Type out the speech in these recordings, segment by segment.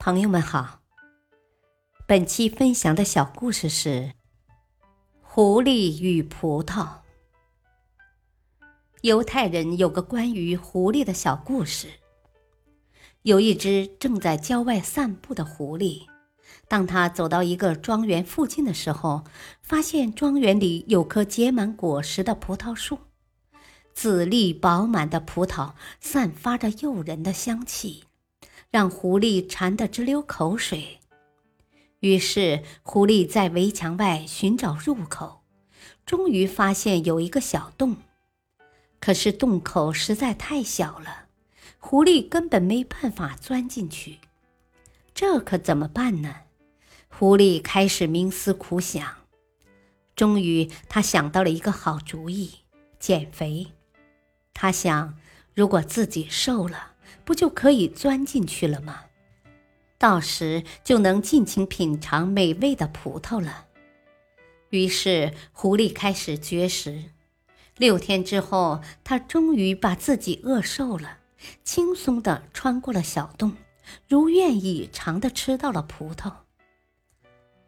朋友们好，本期分享的小故事是《狐狸与葡萄》。犹太人有个关于狐狸的小故事。有一只正在郊外散步的狐狸，当他走到一个庄园附近的时候，发现庄园里有棵结满果实的葡萄树，籽粒饱满的葡萄散发着诱人的香气。让狐狸馋得直流口水，于是狐狸在围墙外寻找入口，终于发现有一个小洞，可是洞口实在太小了，狐狸根本没办法钻进去。这可怎么办呢？狐狸开始冥思苦想，终于他想到了一个好主意：减肥。他想，如果自己瘦了。不就可以钻进去了吗？到时就能尽情品尝美味的葡萄了。于是狐狸开始绝食。六天之后，它终于把自己饿瘦了，轻松地穿过了小洞，如愿以偿地吃到了葡萄。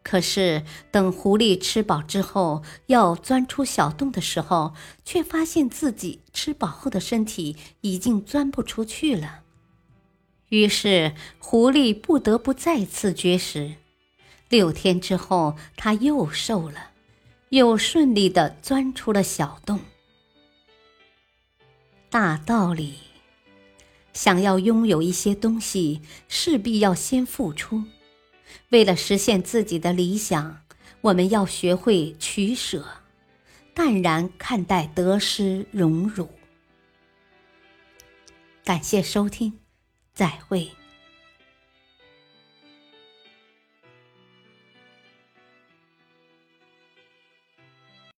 可是等狐狸吃饱之后，要钻出小洞的时候，却发现自己吃饱后的身体已经钻不出去了。于是，狐狸不得不再次绝食。六天之后，它又瘦了，又顺利的钻出了小洞。大道理：想要拥有一些东西，势必要先付出。为了实现自己的理想，我们要学会取舍，淡然看待得失荣辱。感谢收听。再会。